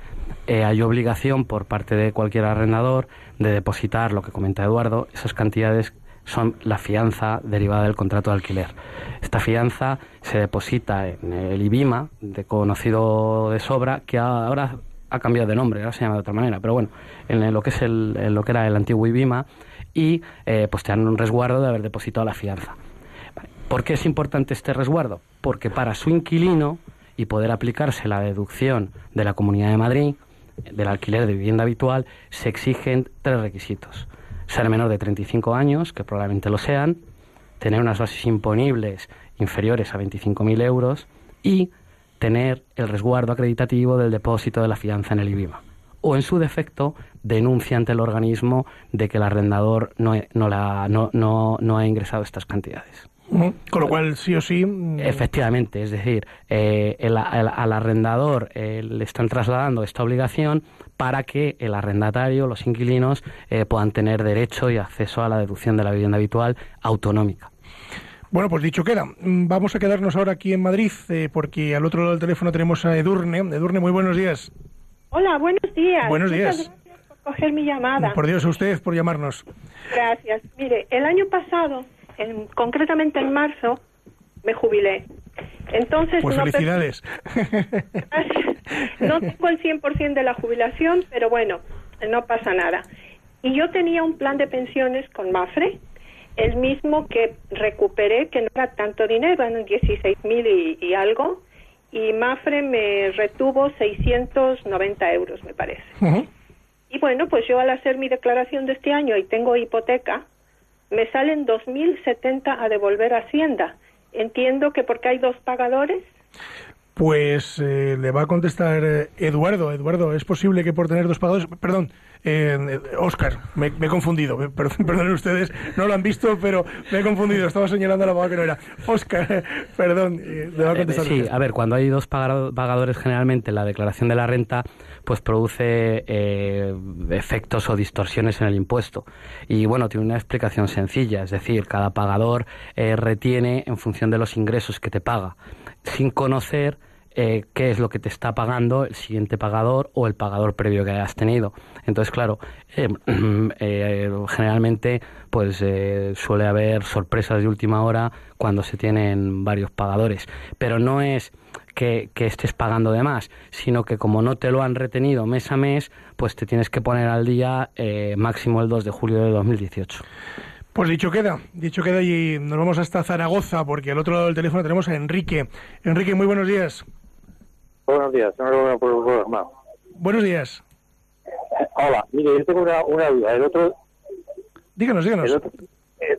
eh, hay obligación por parte de cualquier arrendador de depositar, lo que comenta Eduardo, esas cantidades son la fianza derivada del contrato de alquiler. Esta fianza se deposita en el IBIMA, de conocido de sobra, que ahora ha cambiado de nombre, ahora se llama de otra manera, pero bueno, en lo que es el, en lo que era el antiguo IBIMA y eh, pues te dan un resguardo de haber depositado la fianza. ¿Por qué es importante este resguardo? Porque para su inquilino y poder aplicarse la deducción de la Comunidad de Madrid del alquiler de vivienda habitual se exigen tres requisitos. Ser menor de 35 años, que probablemente lo sean, tener unas bases imponibles inferiores a 25.000 euros y tener el resguardo acreditativo del depósito de la fianza en el IBIMA. O, en su defecto, denuncia ante el organismo de que el arrendador no, no, la, no, no, no ha ingresado estas cantidades. Ujú. Con lo cual, sí o sí. mm, Efectivamente, es decir, eh, el- el- al arrendador eh, le están trasladando esta obligación para que el arrendatario, los inquilinos, eh, puedan tener derecho y acceso a la deducción de la vivienda habitual autonómica. Bueno, pues dicho queda. Mm, Vamos a quedarnos ahora aquí en Madrid, eh, porque al otro lado del teléfono tenemos a Edurne. Edurne, muy buenos días. Hola, buenos días. Buenos Muchas días. gracias por coger mi llamada. Por Dios, a usted por llamarnos. Gracias. Mire, el año pasado, en- concretamente en marzo, me jubilé. Entonces, Pues no, felicidades. no tengo el 100% de la jubilación, pero bueno, no pasa nada. Y yo tenía un plan de pensiones con Mafre, el mismo que recuperé, que no era tanto dinero, eran 16 mil y, y algo, y Mafre me retuvo 690 euros, me parece. Y bueno, pues yo al hacer mi declaración de este año y tengo hipoteca, me salen 2.070 a devolver a Hacienda. Entiendo que porque hay dos pagadores, Pues eh, le va a contestar eh, Eduardo. Eduardo, ¿es posible que por tener dos pagadores... Perdón, eh, Oscar, me, me he confundido. Perdón, perdonen ustedes, no lo han visto, pero me he confundido. Estaba señalando a la abogada que no era. Oscar, perdón, eh, le va a Eh, contestar sí, a ver, cuando hay dos paga- pagadores generalmente la declaración de la renta pues produce eh, efectos o distorsiones en el impuesto. Y bueno, tiene una explicación sencilla, es decir, cada pagador eh, retiene en función de los ingresos que te paga, sin conocer eh, qué es lo que te está pagando el siguiente pagador o el pagador previo que hayas tenido. Entonces, claro, eh, generalmente pues suele haber sorpresas de última hora cuando se tienen varios pagadores. Pero no es que, que estés pagando de más, sino que como no te lo han retenido mes a mes, pues te tienes que poner al día eh, máximo el 2 de julio de 2018. Pues dicho queda, dicho queda y nos vamos hasta Zaragoza, porque al otro lado del teléfono tenemos a Enrique. Enrique, muy buenos días. Buenos días, enhorabuena por el programa. Buenos días. Hola, mire, yo tengo una, una duda. El otro, Díganos, díganos. el otro, el,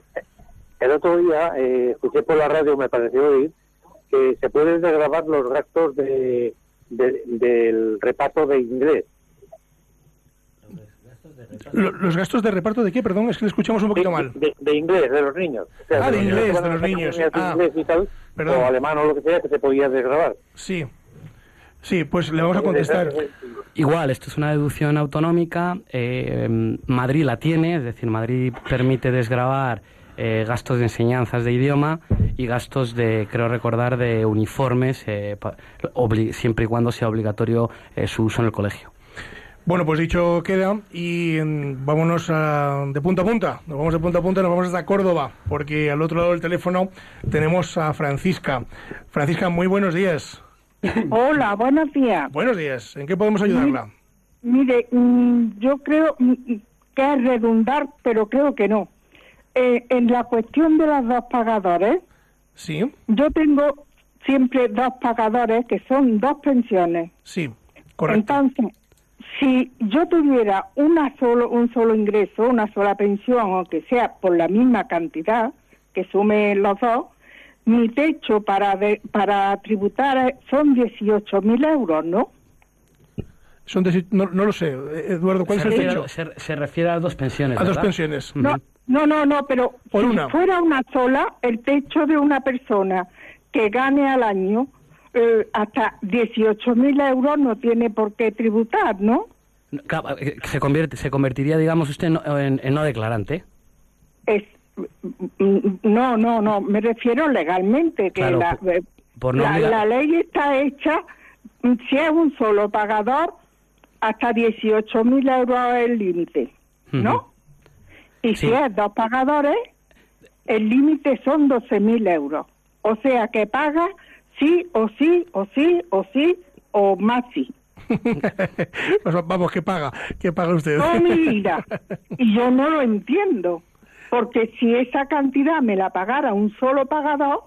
el otro día eh, escuché por la radio, me pareció oír, que se pueden desgravar los gastos de, de- del reparto de inglés. Lo- ¿Los gastos de reparto de qué? Perdón, es que le escuchamos un poquito mal. De, de inglés, de los niños. O Ah, de los niños inglés, de los niños. Ah, inglés y tal, perdón. o alemán o lo que sea, que se podía desgravar. Sí. Sí, pues le vamos a contestar. Igual, esto es una deducción autonómica. eh, Madrid la tiene, es decir, Madrid permite desgravar eh, gastos de enseñanzas de idioma y gastos de, creo recordar, de uniformes, eh, pa- obli- siempre y cuando sea obligatorio eh, su uso en el colegio. Bueno, pues dicho queda y mm, vámonos a- de punta a punta. Nos vamos de punta a punta, nos vamos hasta Córdoba, porque al otro lado del teléfono tenemos a Francisca. Francisca, muy buenos días. Hola, buenos días. Buenos días. ¿En qué podemos ayudarla? Mire, mm, yo creo mm, que es redundar, pero creo que no. Eh, en la cuestión de los dos pagadores, Sí, yo tengo siempre dos pagadores que son dos pensiones. sí, correcto. Entonces, si yo tuviera una solo, un solo ingreso, una sola pensión, aunque sea por la misma cantidad que sume los dos, mi techo para de- para tributar son 18.000 euros, ¿no? Son no, no lo sé. Eduardo, ¿cuál es el refiere, techo? se- se refiere a dos pensiones. A dos pensiones. No, no, no, no, pero Por si una. fuera una sola, el techo de una persona que gane al año eh, hasta 18.000 euros no tiene por qué tributar, ¿no? Eh, se, convierte, se convertiría, digamos, usted en, en- en no declarante. Es, Mm, No, no, no, me refiero legalmente, que Claro, la, por- eh, por no la, la ley está hecha, mm, si es un solo pagador, hasta 18.000 euros es el límite, ¿no? Y si es dos pagadores, el límite son 12.000 euros. O sea que paga sí o sí o sí o sí o más sí. Sea, Vamos, que paga, que paga usted. No, mi vida. Y yo no lo entiendo. Porque si esa cantidad me la pagara un solo pagador,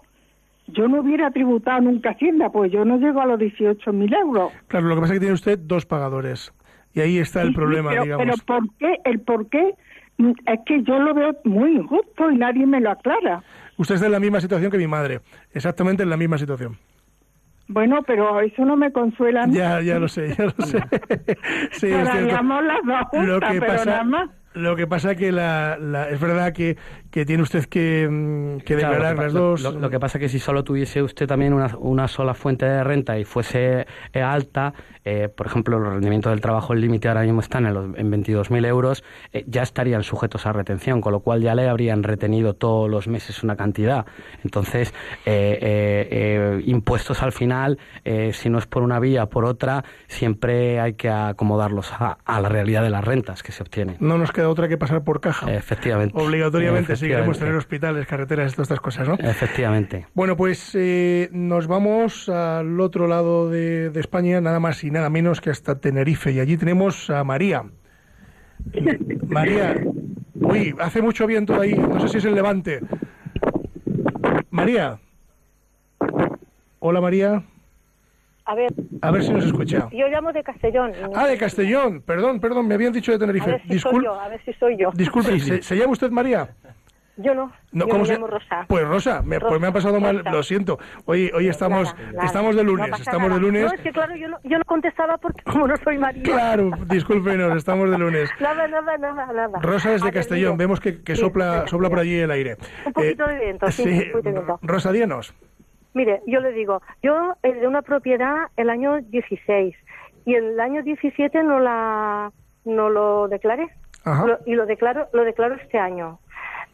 yo no hubiera tributado nunca Hacienda, pues yo no llego a los 18.000 euros. Claro, lo que pasa es que tiene usted dos pagadores. Y ahí está el Sí, problema, pero, digamos. pero ¿por qué? El por qué es que yo lo veo muy injusto y nadie me lo aclara. Usted está en la misma situación que mi madre. Exactamente en la misma situación. Bueno, pero eso no me consuela. Ya, ya lo sé, ya lo sé. sí, es las dos juntas, Lo que pero pasa, nada más. Lo que pasa que la, la- es verdad que, que tiene usted que, mm, que Claro, declarar que las dos. Lo, lo que pasa que si solo tuviese usted también una, una sola fuente de renta y fuese eh, alta, eh, por ejemplo, los rendimientos del trabajo, el límite ahora mismo están en, los, en 22.000 euros, eh, ya estarían sujetos a retención, con lo cual ya le habrían retenido todos los meses una cantidad. Entonces, eh, impuestos al final, eh, si no es por una vía, por otra, siempre hay que acomodarlos a, a la realidad de las rentas que se obtienen. No nos queda otra que pasar por caja. Efectivamente. Obligatoriamente, si queremos tener hospitales, carreteras, todas estas cosas, ¿no? Efectivamente. Bueno, pues eh, nos vamos al otro lado de, de España, nada más y nada menos que hasta Tenerife. Y allí tenemos a María. María, uy, hace mucho viento ahí, no sé si es el levante. María. Hola María, A ver, a ver si nos escucha. yo llamo de Castellón. Ah, de Castellón, perdón, perdón, me habían dicho de A Tenerife. ver si Discul- soy yo, a ver si soy yo. Disculpe, ¿se, se llama usted María? Yo no, No, yo ¿cómo me se- llamo Rosa. Pues Rosa, me, pues me ha pasado mal, Rosa. lo siento. Hoy, hoy estamos, Nada, nada. estamos de No lunes, pasa estamos nada. de lunes. No, es que claro, yo no, yo no contestaba porque como no soy María. Claro, discúlpenos, estamos de lunes. Nada, nada, nada, nada. Rosa A desde ver, Castellón, vemos que, que Sí, sopla, sopla por allí el aire. Un poquito Eh, de viento, sí, sí. Rosa, díganos. Mire, yo le digo, yo eh, de una propiedad el año 16 y el año 17 no la no lo declaré. Lo- y lo declaro lo declaro este año.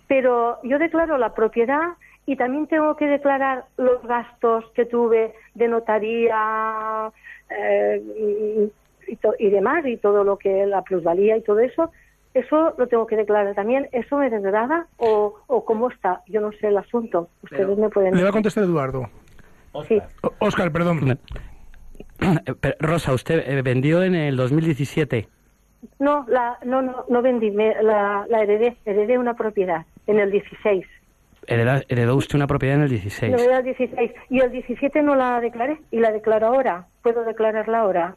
Pero yo declaro la propiedad y también tengo que declarar los gastos que tuve de notaría eh, y, y to- y demás y todo lo que la plusvalía y todo eso. Eso lo tengo que declarar también. ¿Eso me degrada o, o cómo está? Yo no sé el asunto. Ustedes me pueden Le va a contestar Eduardo. Sí. O- Óscar, perdón. Pero, Rosa, usted eh, vendió en el 2017. No, la, no, no, no vendí, me- la, la heredé, heredé una propiedad en el 16. Hereda- heredó usted una propiedad en el 16. No, el 16. Y el 17 no la declaré y la declaro ahora. ¿Puedo declararla ahora?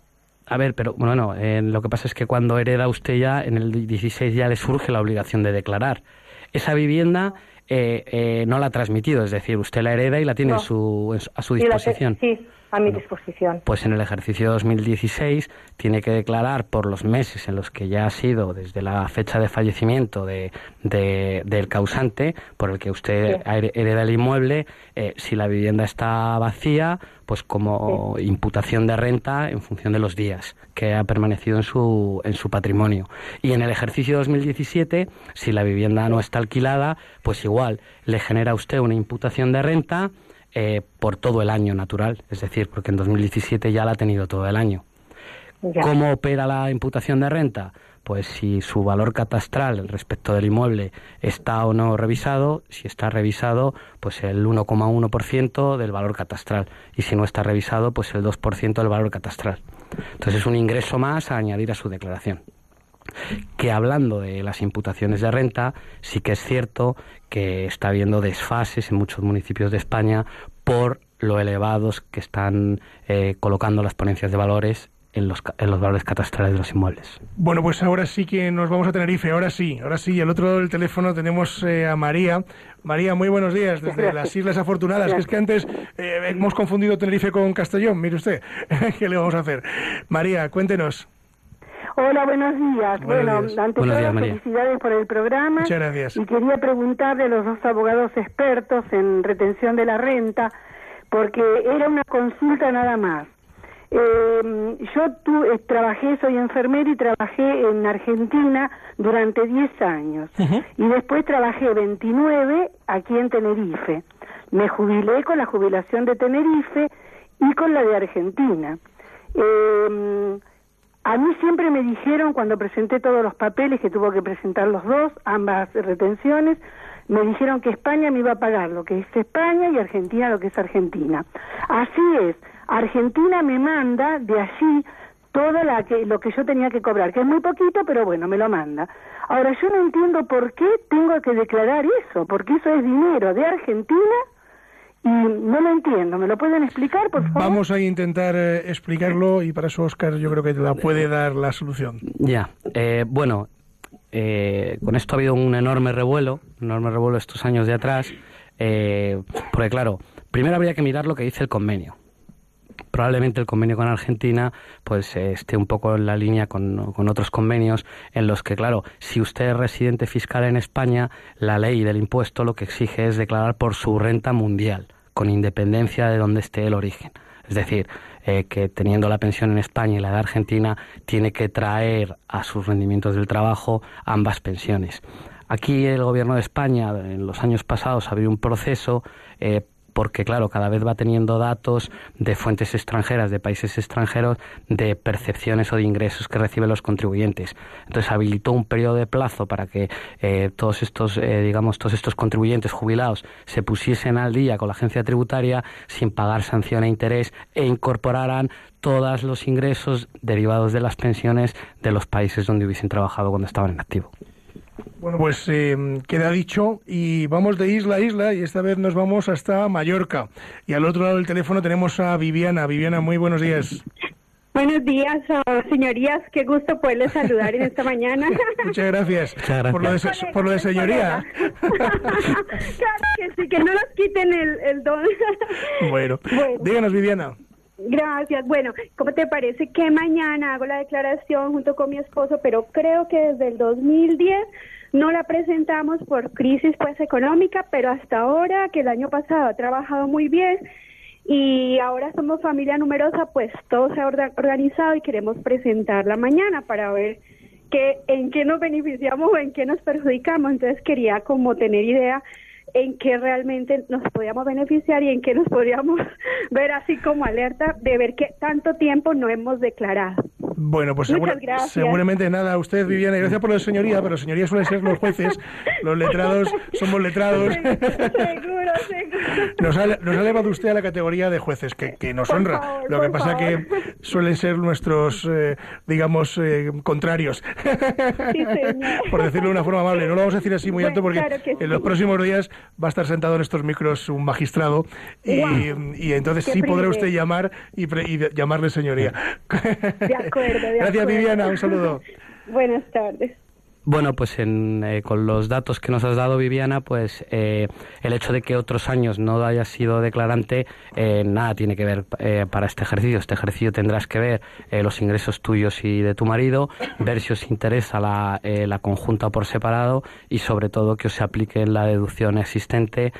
A ver, pero bueno, eh, lo que pasa es que cuando hereda usted ya, en el 16 ya le surge la obligación de declarar. Esa vivienda eh, eh, no la ha transmitido, es decir, usted la hereda y la tiene No. en su, en a su la disposición. sí, a mi disposición. Pues en el ejercicio 2016 tiene que declarar por los meses en los que ya ha sido desde la fecha de fallecimiento de, de- del causante por el que usted Sí. hereda el inmueble, eh, si la vivienda está vacía, pues como imputación de renta en función de los días que ha permanecido en su, en su patrimonio. Y en el ejercicio 2017, si la vivienda no está alquilada, pues igual le genera a usted una imputación de renta eh, por todo el año natural, es decir, porque en 2017 ya la ha tenido todo el año. ¿Cómo opera la imputación de renta? Pues si su valor catastral respecto del inmueble está o no revisado, si está revisado, pues el 1,1% del valor catastral y si no está revisado, pues el 2% del valor catastral. Entonces es un ingreso más a añadir a su declaración que hablando de las imputaciones de renta, sí que es cierto que está habiendo desfases en muchos municipios de España por lo elevados que están eh, colocando las ponencias de valores en los, en los valores catastrales de los inmuebles. Bueno, pues ahora sí que nos vamos a Tenerife, ahora sí, ahora sí. Y al otro lado del teléfono tenemos eh, a María. María, muy buenos días desde las Islas Afortunadas, que es que antes eh, hemos confundido Tenerife con Castellón, mire usted, ¿qué le vamos a hacer? María, cuéntenos. Hola, buenos días. Buenos bueno, días. ante Buenos todo, días, María. felicidades por el programa. Muchas gracias. Y quería preguntarle a los dos abogados expertos en retención de la renta, porque era una consulta nada más. Eh, yo tu- eh, trabajé, soy enfermera y trabajé en Argentina durante 10 años. Y después trabajé 29 aquí en Tenerife. Me jubilé con la jubilación de Tenerife y con la de Argentina. Eh, a mí siempre me dijeron, cuando presenté todos los papeles, que tuvo que presentar los dos, ambas retenciones, me dijeron que España me iba a pagar lo que es España y Argentina lo que es Argentina. Así es, Argentina me manda de allí todo la que, lo que yo tenía que cobrar, que es muy poquito, pero bueno, me lo manda. Ahora, yo no entiendo por qué tengo que declarar eso, porque eso es dinero de Argentina no lo entiendo. ¿Me lo pueden explicar, por favor? Vamos a intentar eh, explicarlo y para eso Oscar yo creo que te la puede dar la solución. Ya, eh, bueno, eh, con esto ha habido un enorme revuelo, un enorme revuelo estos años de atrás, eh, porque claro, primero habría que mirar lo que dice el convenio. Probablemente el convenio con Argentina pues eh, esté un poco en la línea con, otros convenios en los que, claro, si usted es residente fiscal en España, la ley del impuesto lo que exige es declarar por su renta mundial, con independencia de donde esté el origen. Es decir, eh, que teniendo la pensión en España y la de Argentina, tiene que traer a sus rendimientos del trabajo ambas pensiones. Aquí el gobierno de España en los años pasados habido un proceso eh, porque claro, cada vez va teniendo datos de fuentes extranjeras, de países extranjeros, de percepciones o de ingresos que reciben los contribuyentes. Entonces habilitó un periodo de plazo para que eh, todos estos, eh, digamos, todos estos contribuyentes jubilados se pusiesen al día con la agencia tributaria sin pagar sanción e interés e incorporaran todos los ingresos derivados de las pensiones de los países donde hubiesen trabajado cuando estaban en activo. Bueno, pues eh, queda dicho y vamos de isla a isla y esta vez nos vamos hasta Mallorca. Y al otro lado del teléfono tenemos a Viviana. Viviana, muy buenos días. Buenos días, oh, señorías. Qué gusto poderles saludar en esta mañana. Muchas gracias, gracias. Por, lo de, se- por lo de señoría. claro que sí, que no nos quiten el, el don. Bueno, Bueno. díganos, Viviana. Gracias. Bueno, ¿cómo te parece que mañana hago la declaración junto con mi esposo, pero creo que desde el 2010 no la presentamos por crisis pues económica, pero hasta ahora que el año pasado ha trabajado muy bien y ahora somos familia numerosa, pues todo se ha orga- organizado y queremos presentarla mañana para ver que en qué nos beneficiamos o en qué nos perjudicamos. Entonces quería como tener idea en qué realmente nos podíamos beneficiar y en qué nos podríamos ver así como alerta de ver que tanto tiempo no hemos declarado. Bueno, pues segura- seguramente nada a usted, Viviana. y Gracias por de señoría, pero señoría suelen ser los jueces, los letrados, somos letrados. Seguro, seguro. Nos ha, nos ha elevado usted a la categoría de jueces, que, que nos Por honra. favor, lo que pasa favor. que suelen ser nuestros, eh, digamos, eh, contrarios. por decirlo de una forma amable. No lo vamos a decir así muy Bueno, alto porque claro en los sí. próximos días va a estar sentado en estos micros un magistrado y, entonces sí podrá usted llamar y, pre- y llamarle señoría. De acuerdo, de Gracias, acuerdo. Viviana. Un saludo. Buenas tardes. Bueno, pues en, eh, con los datos que nos has dado, Viviana, pues eh, el hecho de que otros años no hayas sido declarante, eh, nada tiene que ver eh, para este ejercicio. Este ejercicio tendrás que ver eh, los ingresos tuyos y de tu marido, ver si os interesa la, eh, la conjunta por separado y sobre todo que os aplique la deducción existente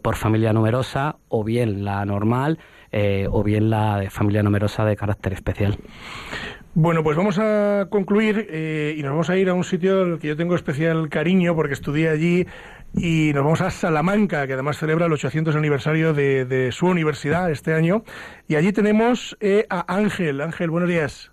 por familia numerosa o bien la normal eh, o bien la de familia numerosa de carácter especial. Bueno, pues vamos a concluir eh, y nos vamos a ir a un sitio al que yo tengo especial cariño porque estudié allí y nos vamos a Salamanca, que además celebra el 800 aniversario de, de su universidad este año. Y allí tenemos eh, a Ángel. Ángel, buenos días.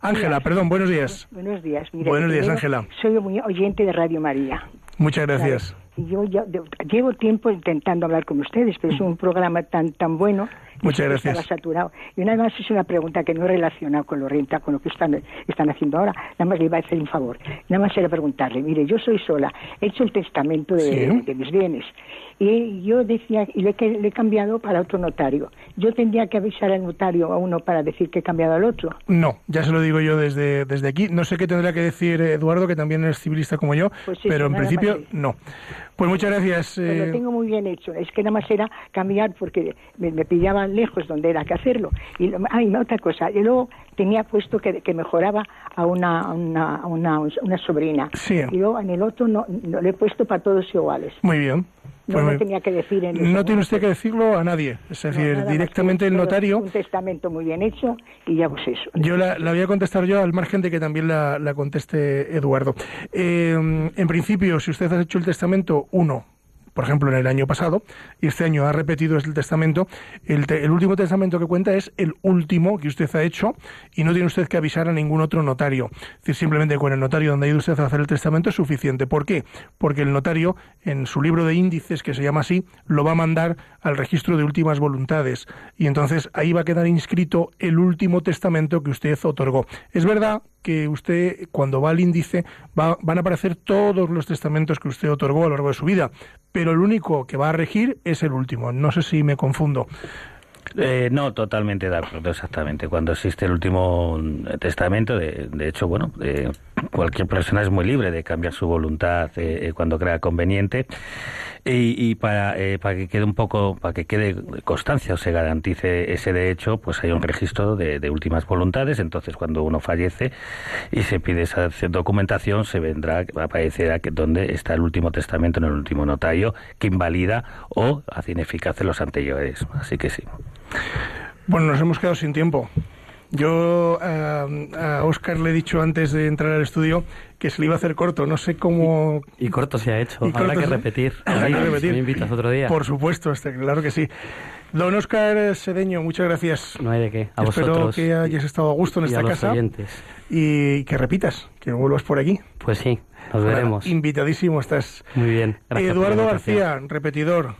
Ángela, perdón, buenos días. Buenos días. Mira, Buenos días, Ángela. Soy muy oyente de Radio María. Muchas gracias. Y yo ya de- llevo tiempo intentando hablar con ustedes, pero es un programa tan tan bueno. Muchas gracias. Estaba saturado. Y una más es una pregunta que no es relacionada con lo renta, con lo que están, están haciendo ahora. Nada más le iba a hacer un favor. Nada más era preguntarle, mire, yo soy sola, he hecho el testamento de, Sí. de mis bienes. Y yo decía, y le, le he cambiado para otro notario. Yo tendría que avisar al notario a uno para decir que he cambiado al otro. No, ya se lo digo yo desde, desde aquí. No sé qué tendrá que decir Eduardo, que también es civilista como yo, Pues pero en principio no. Pues muchas gracias. Pues eh, lo tengo muy bien hecho. Es que nada más era cambiar porque me, me pillaban lejos donde era que hacerlo. Y lo, ay, no, otra cosa. Y luego tenía puesto que, que mejoraba a una, a una, a una, una sobrina. Sí. Y luego en el otro no, no lo he puesto para todos iguales. Muy bien. No Pues lo tenía que decir en No tiene usted que decirlo a nadie. Es decir, directamente el notario. Un testamento muy bien hecho y ya pues eso. Yo la, la voy a contestar yo al margen de que también la, la conteste Eduardo. Eh, en principio, si usted ha hecho el testamento, uno, por ejemplo, en el año pasado, y este año ha repetido el testamento, el, te- el último testamento que cuenta es el último que usted ha hecho y no tiene usted que avisar a ningún otro notario. Es decir, simplemente con el notario donde ha ido usted a hacer el testamento es suficiente. ¿Por qué? Porque el notario, en su libro de índices, que se llama así, lo va a mandar al registro de últimas voluntades y entonces ahí va a quedar inscrito el último testamento que usted otorgó. Es verdad que usted, cuando va al índice, va- van a aparecer todos los testamentos que usted otorgó a lo largo de su vida, pero el único que va a regir es el último. No sé si me confundo. Eh, no, totalmente de acuerdo, exactamente. Cuando existe el último eh, testamento, de, de hecho, bueno, eh, cualquier persona es muy libre de cambiar su voluntad eh, eh, cuando crea conveniente. Y, y para, eh, para que quede un poco, para que quede constancia o se garantice ese derecho, pues hay un registro de, de últimas voluntades. Entonces, cuando uno fallece y se pide esa documentación, se vendrá, aparecerá que donde está el último testamento en el último notario que invalida o hace ineficaces los anteriores. Así que sí. Bueno, nos hemos quedado sin tiempo. Yo eh, a Oscar le he dicho antes de entrar al estudio que se le iba a hacer corto. No sé cómo. Y corto se ha hecho. Y Habrá corto que repetir. Habrá que repetir. Me invitas otro día. Por supuesto, claro que sí. Don Oscar Sedeño, muchas gracias. No hay de qué. A Espero vosotros. que hayas estado a gusto en y esta a los casa oyentes. y que repitas, que vuelvas por aquí. Pues sí, nos veremos. Invitadísimo estás. Muy bien. Gracias Eduardo. García, repetidor.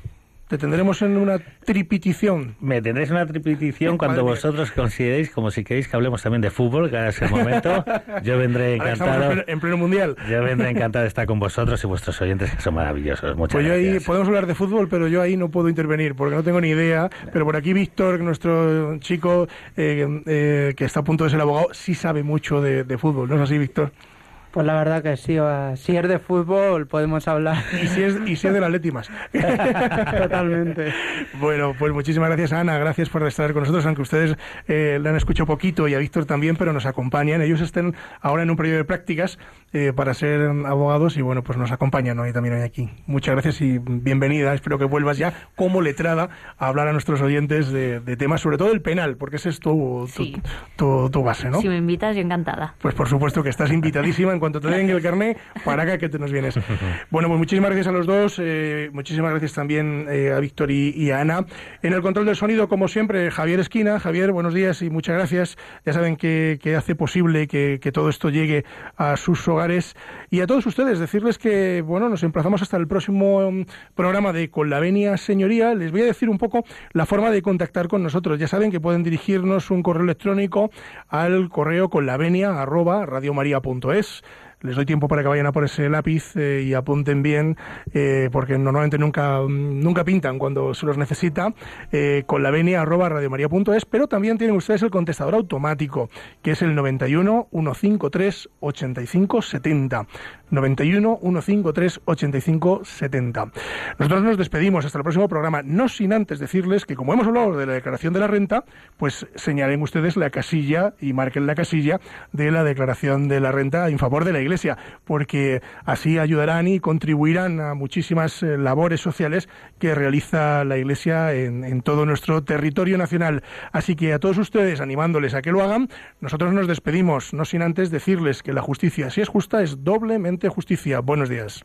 Te tendremos en una tripitición. Me tendréis una tripitición cuando Madre mía. vosotros consideréis, como si queréis que hablemos también de fútbol, que ahora es el momento. Yo vendré en encantado. pleno, en pleno mundial. Yo vendré encantado de estar con vosotros y vuestros oyentes, que son maravillosos. Muchas Pues yo ahí podemos hablar de fútbol, pero yo ahí no puedo intervenir porque no tengo ni idea. Pero por aquí Víctor, nuestro chico eh, eh, que está a punto de ser abogado, sí sabe mucho de, de fútbol. ¿No es así, Víctor? Pues la verdad que sí, si es de fútbol podemos hablar. Y si es, y si es del Atleti más. Totalmente. Bueno, pues muchísimas gracias, Ana. Gracias por estar con nosotros, aunque ustedes eh, le han escuchado poquito y a Víctor también, pero nos acompañan. Ellos están ahora en un periodo de prácticas eh, para ser abogados y, bueno, pues nos acompañan hoy también hoy aquí. Muchas gracias y bienvenida. Espero que vuelvas ya como letrada a hablar a nuestros oyentes de, de temas, sobre todo el penal, porque ese es tu, tu, Sí. tu- tu base, ¿no? Si me invitas, yo encantada. Pues por supuesto que estás invitadísima en cuanto te den el carné, para acá que te nos vienes. Bueno, pues muchísimas gracias a los dos, eh, muchísimas gracias también eh, a Víctor y, y a Ana. En el control del sonido, como siempre, Javier Esquina. Javier, buenos días y muchas gracias. Ya saben que, que hace posible que, que todo esto llegue a sus hogares. Y a todos ustedes, decirles que, bueno, nos emplazamos hasta el próximo mm, programa de Con la Venia Señoría. Les voy a decir un poco la forma de contactar con nosotros. Ya saben que pueden dirigirnos un correo electrónico al correo con la venia arroba radiomaria.es. Les doy tiempo para que vayan a por ese lápiz eh, y apunten bien, eh, porque normalmente nunca, nunca pintan cuando se los necesita, eh, con la venia arroba radiomaria.es, pero también tienen ustedes el contestador automático, que es el 91 153 85 70. 91 153 85 70. Nosotros nos despedimos hasta el próximo programa, no sin antes decirles que como hemos hablado de la declaración de la renta, pues señalen ustedes la casilla y marquen la casilla de la declaración de la renta en favor de la Iglesia, porque así ayudarán y contribuirán a muchísimas eh, labores sociales que realiza la Iglesia en, en todo nuestro territorio nacional. Así que a todos ustedes, animándoles a que lo hagan, nosotros nos despedimos, no sin antes decirles que la justicia, si es justa, es doblemente justicia. Buenos días.